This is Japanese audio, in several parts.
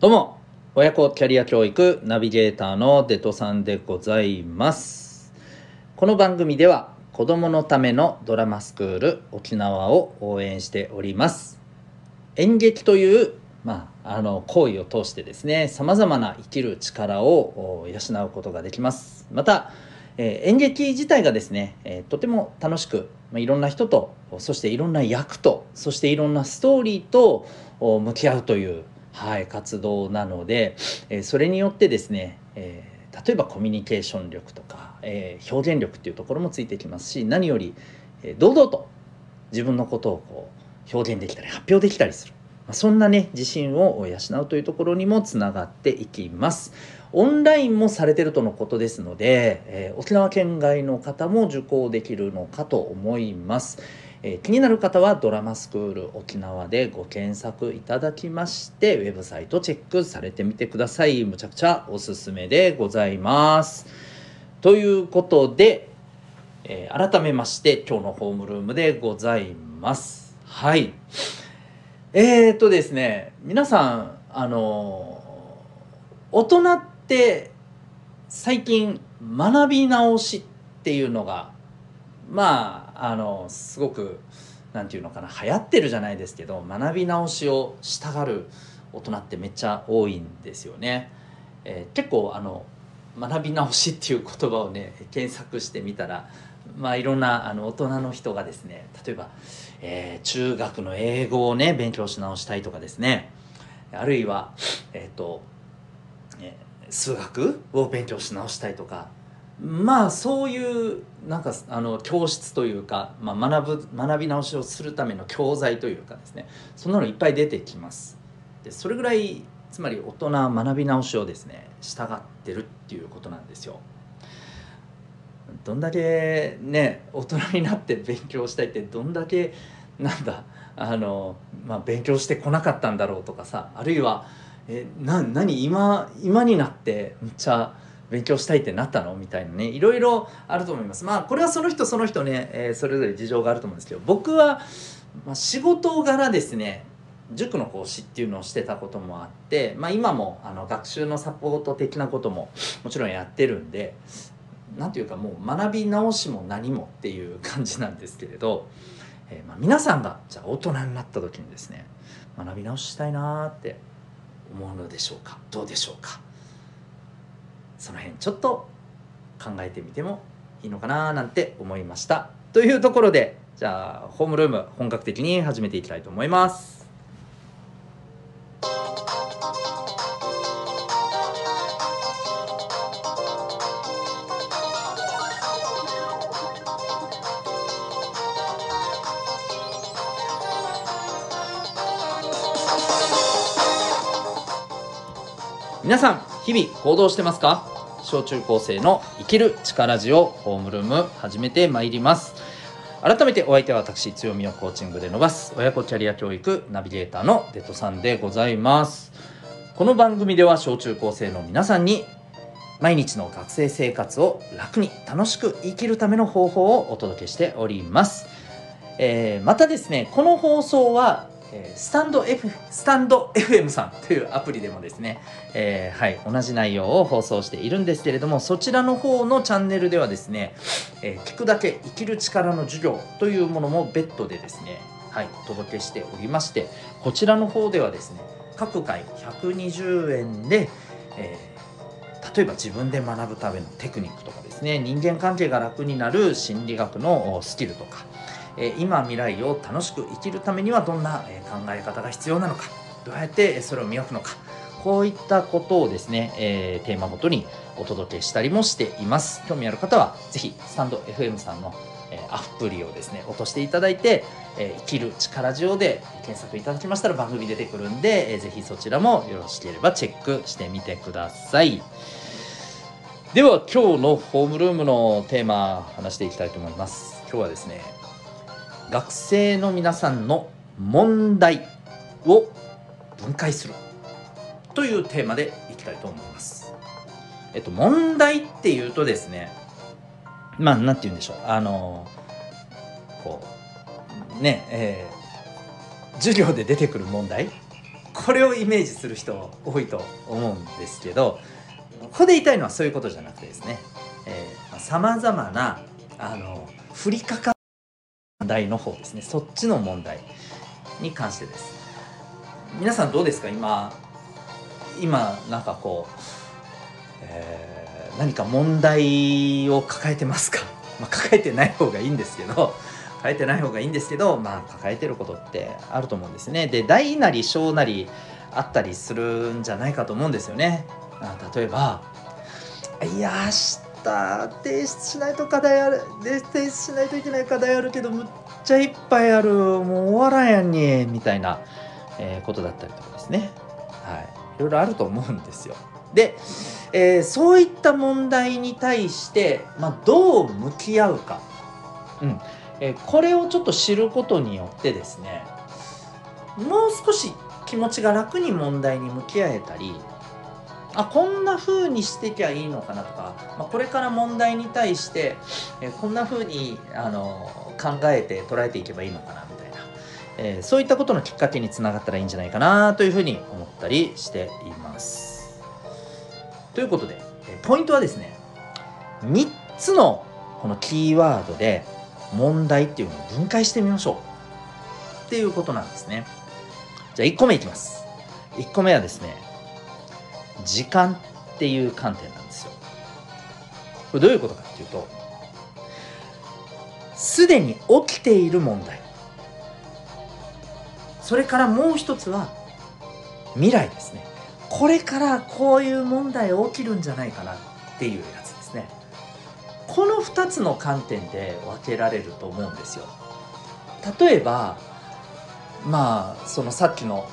どうも親子キャリア教育ナビゲーターのデトさんでございます。この番組では子どものためのドラマスクール沖縄を応援しております。演劇というまあ、あの行為を通してですねさまざまな生きる力を養うことができます。また、えー、演劇自体がですね、えー、とても楽しく、まあ、いろんな人とそしていろんな役とそしていろんなストーリーと向き合うというはい、活動なので、えそれによってですね、え、例えばコミュニケーション力とか、え、表現力っていうところもついてきますし何より、え堂々と自分のことをこう表現できたり発表できたりする、まあ、そんなね自信を養うというところにもつながっていきます。オンラインもされてるとのことですので、えー、沖縄県外の方も受講できるのかと思います。えー、気になる方はドラマスクール沖縄でご検索いただきましてウェブサイトチェックされてみてください。むちゃくちゃおすすめでございます。ということで、えー、改めまして今日のホームルームでございます。はい。えーとですね皆さんあの大人って最近学び直しっていうのがまああのすごく何て言うのかな流行ってるじゃないですけど学び直しをしたがる大人ってめっちゃ多いんですよね。えー、結構あの学び直しっていう言葉をね検索してみたらまあいろんなあの大人の人がですね例えば、えー、中学の英語をね勉強し直したいとかですねあるいはえっ、ー、と、えー、数学を勉強し直したいとかまあそういうなんかあの教室というか、まあ、学ぶ学び直しをするための教材というかですね。そんなのいっぱい出てきます。でそれぐらいつまり大人学び直しをですね従ってるっていうことなんですよ。どんだけね大人になって勉強したいってどんだけなんだあの、まあ、勉強してこなかったんだろうとかさあるいはえな何今今になってめっちゃ勉強したいってなったの？みたいなねいろいろあると思います。まあこれはその人その人ね、えー、それぞれ事情があると思うんですけど僕は、まあ、仕事柄ですね塾の講師っていうのをしてたこともあって、まあ、今もあの学習のサポート的なことももちろんやってるんで何ていうかもう学び直しも何もっていう感じなんですけれど、えー、まあ皆さんがじゃあ大人になった時にですね学び直ししたいなって思うのでしょうか？どうでしょうか？その辺ちょっと考えてみてもいいのかななんて思いました。というところでじゃあホームルーム本格的に始めていきたいと思います。皆さん日々行動してますか？小中高生の生きる力ジオホームルーム始めてまいります。改めてお相手は私強みをコーチングで伸ばす親子キャリア教育ナビゲーターのデトさんでございます。この番組では小中高生の皆さんに毎日の学生生活を楽に楽しく生きるための方法をお届けしております、えー、またですねこの放送はえスタンド F、スタンド FM さんというアプリでもですね、えー、はい、同じ内容を放送しているんですけれども、そちらの方のチャンネルではですね、えー、聞くだけ生きる力の授業というものも別途でですね、はい、お届けしておりまして、こちらの方ではですね、各回120円で、え、例えば自分で学ぶためのテクニックとかですね、人間関係が楽になる心理学のスキルとか、え今未来を楽しく生きるためにはどんな考え方が必要なのか。どうやってそれを磨くのか。こういったことをですね、えー、テーマごとにお届けしたりもしています。興味ある方は是非スタンド FM さんのえアプリをですね落としていただいて、え生きる力ジオで検索いただきましたら番組出てくるんで、えー、ぜひそちらもよろしければチェックしてみてください。では今日のホームルームのテーマ話していきたいと思います。今日はですね学生の皆さんの問題を分解するというテーマでいきたいと思います。えっと、問題っていうとですね、まあ、なんて言うんでしょう。あの、こう、ね、えー、授業で出てくる問題これをイメージする人多いと思うんですけどここで言いたいのはそういうことじゃなくてですねさまざ、まなあの降りかか題の方ですね。そっちの問題に関してです。皆さんどうですか？今今なんかこう、えー、何か問題を抱えてますか、まあ、抱えてない方がいいんですけど 抱えてない方がいいんですけどまあ抱えてることってあると思うんですね。で大なり小なりあったりするんじゃないかと思うんですよね。例えばいや明日提出しないと課題ある提出しないといけない課題あるけどむっちゃいっぱいあるもう終わらんやんにみたいな、えー、ことだったりとかですね。はい。いろいろあると思うんですよ。で、えー、そういった問題に対して、まあ、どう向き合うか、うん。えー、これをちょっと知ることによってですねもう少し気持ちが楽に問題に向き合えたりあこんな風にしてきゃいいのかなとか、まあ、これから問題に対して、え、こんな風にあの考えて捉えていけばいいのかなえー、そういったことのきっかけにつながったらいいんじゃないかなというふうに思ったりしています。ということで、えポイントはですね3つのこのキーワードで問題っていうのを分解してみましょうっていうことなんですね。じゃあ1個目いきます。1個目はですね時間っていう観点なんですよ。これどういうことかっていうとすでに起きている問題。それからもう一つは未来ですね。これからこういう問題起きるんじゃないかなっていうやつですね。この2つの観点で分けられると思うんですよ。例えばまあそのさっきの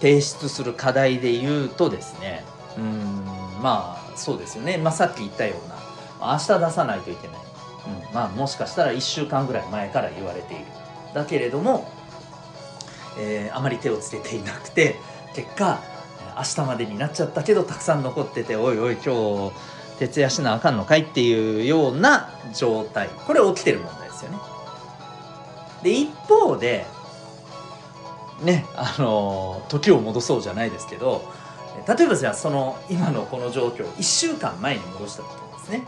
提出する課題で言うとですねうんまあそうですよね、まあ、さっき言ったような。明日出さないといけない、うん、まあもしかしたら1週間ぐらい前から言われている。だけれどもえー、あまり手をつけていなくて結果明日までになっちゃったけどたくさん残ってておいおい今日徹夜しなあかんのかいっていうような状態。これ起きてる問題ですよね。で一方でねあの時を戻そうじゃないですけど例えばじゃあその今のこの状況1週間前に戻した時ですね。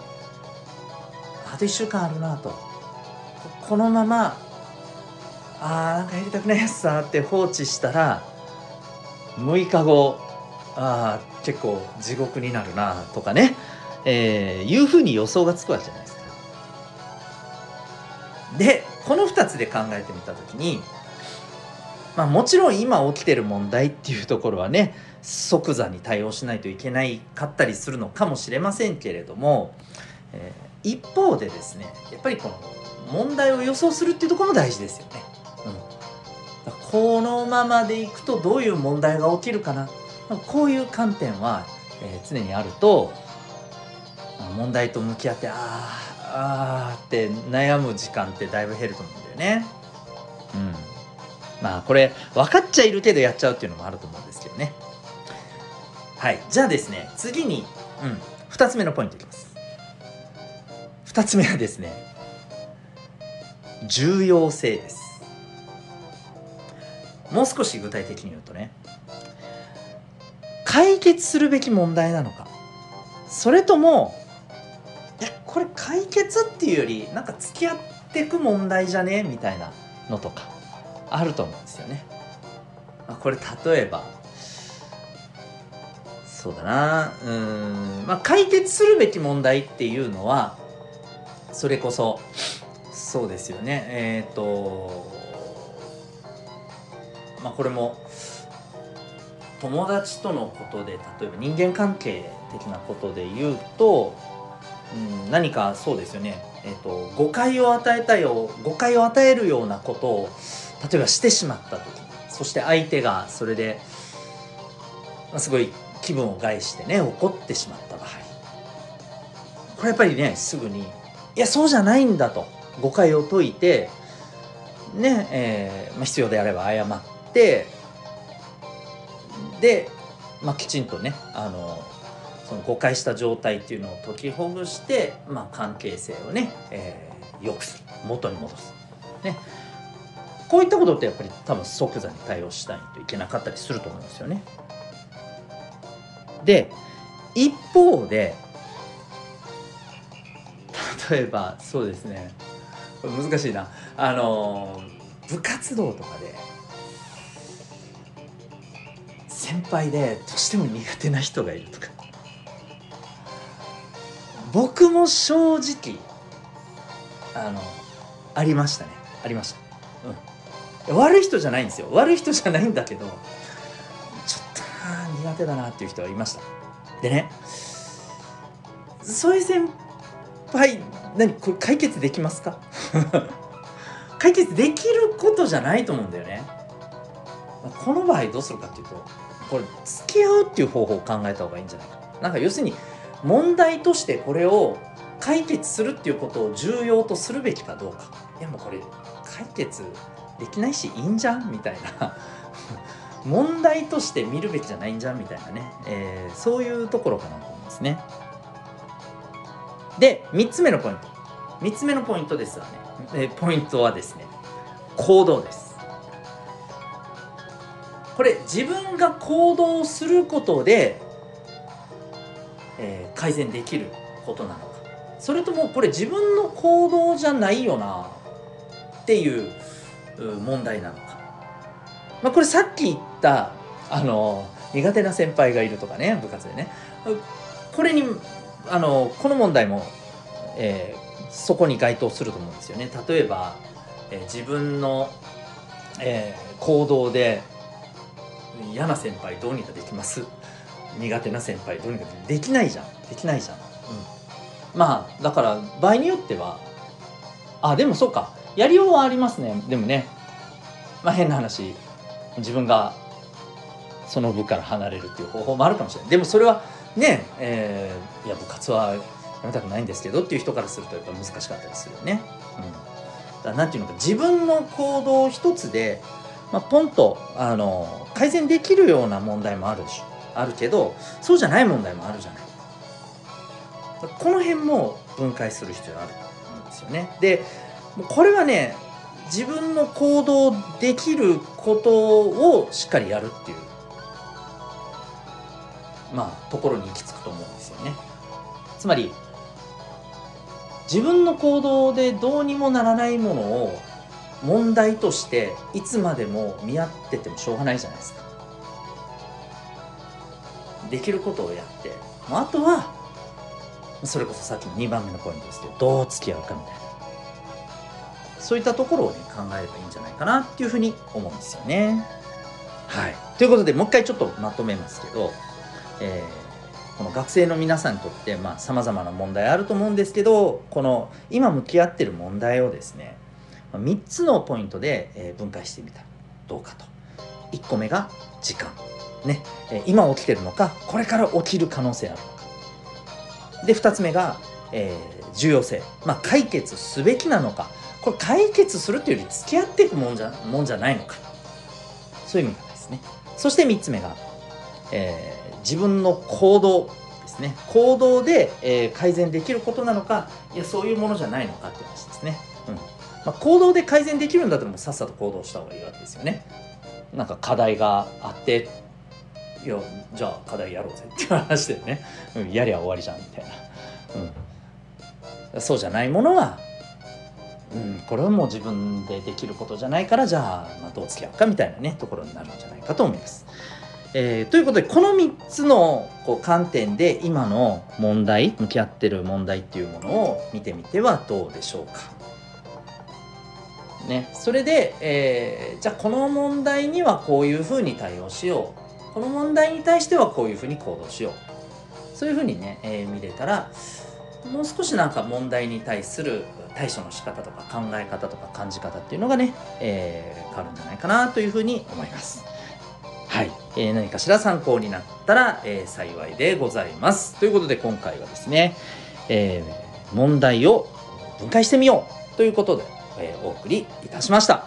あと1週間あるなと。このままあーなんかやりたくないやつさって放置したら6日後あー結構地獄になるなとかね、えー、いうふうに予想がつくわけじゃないですか。でこの2つで考えてみた時にまあもちろん今起きてる問題っていうところはね即座に対応しないといけないかったりするのかもしれませんけれども、えー、一方でですねやっぱりこの問題を予想するっていうところも大事ですよね。うんこのままでいくとどういう問題が起きるかなこういう観点は、えー、常にあると問題と向き合ってああって悩む時間ってだいぶ減ると思うんだよね。うん、まあこれ分かっちゃいるけどやっちゃうっていうのもあると思うんですけどね。はいじゃあですね次に、うん、2つ目のポイントいきます。2つ目はですね重要性です。もう少し具体的に言うとね解決するべき問題なのかそれともいやこれ解決っていうよりなんか付き合ってく問題じゃね？みたいなのとかあると思うんですよね。まあ、これ例えばそうだな。うん、まあ、解決するべき問題っていうのはそれこそそうですよね。えっ、ー、とまあ、これも友達とのことで例えば人間関係的なことで言うと、うん、何かそうですよね、えーと、誤解を与えたよ誤解を与えるようなことを例えばしてしまった時そして相手がそれで、まあ、すごい気分を害してね怒ってしまった場合。これやっぱりねすぐにいやそうじゃないんだと。誤解を解いてねえーまあ、必要であれば謝ってで、まあ、きちんとねあのその誤解した状態っていうのを解きほぐして、まあ、関係性をね、えー、よくする。元に戻す。ね。こういったことってやっぱり多分即座に対応しないといけなかったりすると思うんですよね。で一方で 例えばそうですね。難しいな。あの部活動とかで先輩でどうしても苦手な人がいるとか。僕も正直あのありましたね。ありました、うん、悪い人じゃないんですよ。悪い人じゃないんだけどちょっと苦手だなっていう人はいました。でねそういう先輩何これ解決できますか？解決できることじゃないと思うんだよね。この場合どうするかっていうとこれ付き合うっていう方法を考えた方がいいんじゃないか。なんか要するに問題としてこれを解決するっていうことを重要とするべきかどうか。いやもこれ解決できないしいいんじゃんみたいな。問題として見るべきじゃないんじゃんみたいなね、えー、そういうところかなと思いますね。で3つ目のポイント。3つ目のポイントですわね、えー、ポイントはですね行動です。これ自分が行動することで、えー、改善できることなのか。それともこれ自分の行動じゃないよな。っていう問題なのか、まあ、これさっき言ったあの苦手な先輩がいるとかね部活でね。これにあのこの問題も、えー、そこに該当すると思うんですよね。例えば、えー、自分の、えー、行動で嫌な先輩どうにかできます？苦手な先輩どうにかできないじゃん。できないじゃん、うん、まあだから場合によってはあでもそうか。やりようはありますね。でもねまあ変な話自分がその部から離れるっていう方法もあるかもしれない。でもそれはねえー、いや部活はやめたくないんですけどっていう人からするとやっぱ難しかったりするよね。うん、だなんていうのか自分の行動一つでまあ、ポンとあの改善できるような問題もあるしあるけどそうじゃない問題もあるじゃない。この辺も分解する必要があると思うんですよね。でこれはね自分の行動できることをしっかりやるっていうまあところに行き着くと思うんですよね。つまり自分の行動でどうにもならないものを問題としていつまでも見合っててもしょうがないじゃないですか。できることをやってあとはそれこそさっきの2番目のポイントですけどどう付き合うかみたいな。そういったところをね考えればいいんじゃないかなっていうふうに思うんですよね。はい。ということでもう一回ちょっとまとめますけど、えー、この学生の皆さんにとってさまざ、まな問題あると思うんですけどこの今向き合ってる問題をですね3つのポイントで分解してみたらどうかと。1個目が時間。ね。今起きてるのかこれから起きる可能性ある。のかで2つ目が、えー、重要性。まあ解決すべきなのかこれ解決するというより付き合っていくもんじゃもんじゃないのか。そういう意味方ですね。そして3つ目が、えー、自分の行動ですね。行動で、えー、改善できることなのかいやそういうものじゃないのかって話ですね、うん。まあ、行動で改善できるんだったらもうさっさと行動した方がいいわけですよね。なんか課題があっていやじゃあ課題やろうぜっていう話でね、うん、やりゃ終わりじゃんみたいな、うん、そうじゃないものは、これはもう自分でできることじゃないからじゃあ、まあ、どう付き合うかみたいなねところになるんじゃないかと思います。えー、ということでこの3つのこう観点で今の問題向き合ってる問題っていうものを見てみてはどうでしょうか。ね、それで、えー、じゃあこの問題にはこういうふうに対応しようこの問題に対してはこういうふうに行動しようそういうふうにね、えー、見れたらもう少しなんか問題に対する対処の仕方とか考え方とか感じ方っていうのがね、えー、変わるんじゃないかなというふうに思います。はい、えー、何かしら参考になったら、えー、幸いでございます。ということで今回はですね、えー、問題を分解してみようということでえー、お送りいたしました。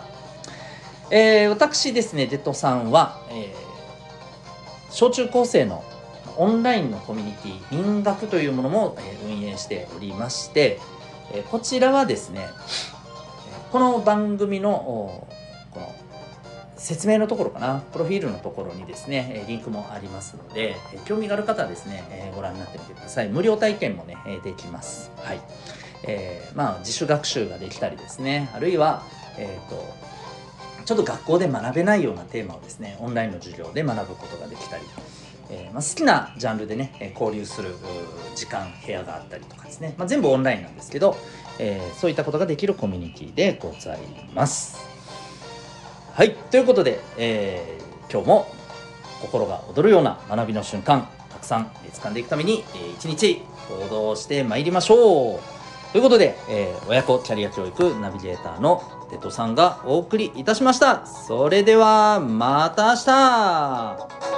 えー、私ですね、デトさんは、えー、小中高生のオンラインのコミュニティ、民学というものも、えー、運営しておりまして、え、こちらはですね、この番組のこの説明のところかな、プロフィールのところにですね、リンクもありますので、興味がある方はですね、えご覧になってみてください。無料体験もね、できます。はい。えー、まあ、自主学習ができたりですね、あるいは、えっ、ー、と、ちょっと学校で学べないようなテーマをですね、オンラインの授業で学ぶことができたり、えー、まあ、好きなジャンルでね、交流する時間、部屋があったりとかですね、まあ、全部オンラインなんですけど、えー、そういったことができるコミュニティでございます。はい、ということで、えー、今日も心が躍るような学びの瞬間、たくさん掴んでいくために、えー、一日行動してまいりましょう。ということで、えー、親子キャリア教育ナビゲーターのテトさんがお送りいたしました。それでは、また明日